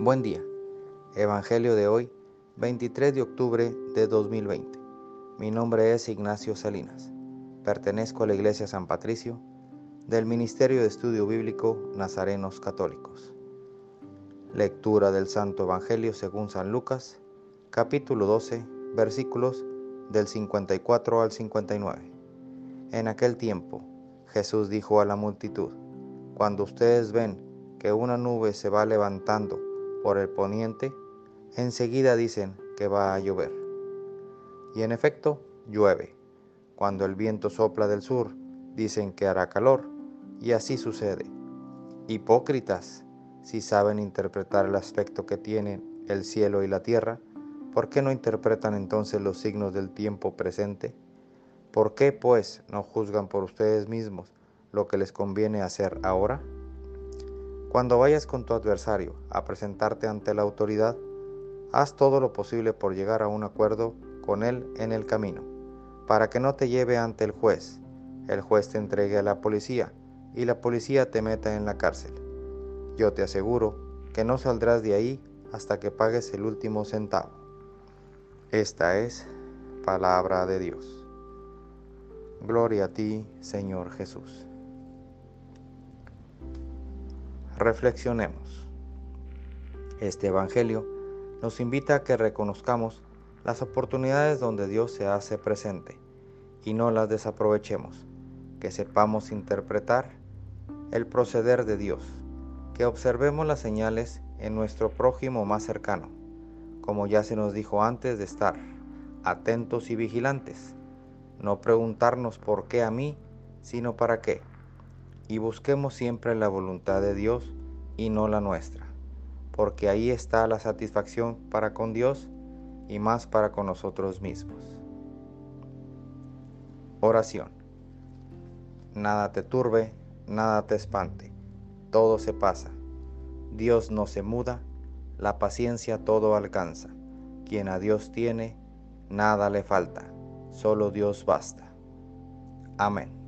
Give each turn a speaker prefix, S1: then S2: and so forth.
S1: Buen día. Evangelio de hoy, 23 de octubre de 2020. Mi nombre es Ignacio Salinas. Pertenezco a la Iglesia San Patricio del Ministerio de Estudio Bíblico Nazarenos Católicos. Lectura del Santo Evangelio según San Lucas, capítulo 12, versículos del 54 al 59. En aquel tiempo, Jesús dijo a la multitud, Cuando ustedes ven que una nube se va levantando por el poniente, enseguida dicen que va a llover. Y en efecto, llueve. Cuando el viento sopla del sur, dicen que hará calor, y así sucede. Hipócritas, si saben interpretar el aspecto que tienen el cielo y la tierra, ¿por qué no interpretan entonces los signos del tiempo presente? ¿Por qué, pues, no juzgan por ustedes mismos lo que les conviene hacer ahora? Cuando vayas con tu adversario a presentarte ante la autoridad, haz todo lo posible por llegar a un acuerdo con él en el camino, para que no te lleve ante el juez, el juez te entregue a la policía y la policía te meta en la cárcel. Yo te aseguro que no saldrás de ahí hasta que pagues el último centavo. Esta es palabra de Dios. Gloria a ti, Señor Jesús. Reflexionemos. Este Evangelio nos invita a que reconozcamos las oportunidades donde Dios se hace presente y no las desaprovechemos, que sepamos interpretar el proceder de Dios, que observemos las señales en nuestro prójimo más cercano, como ya se nos dijo antes de estar atentos y vigilantes, no preguntarnos por qué a mí, sino para qué y busquemos siempre la voluntad de Dios y no la nuestra, porque ahí está la satisfacción para con Dios y más para con nosotros mismos. Oración. Nada te turbe, nada te espante, todo se pasa. Dios no se muda, la paciencia todo alcanza. Quien a Dios tiene, nada le falta, solo Dios basta. Amén.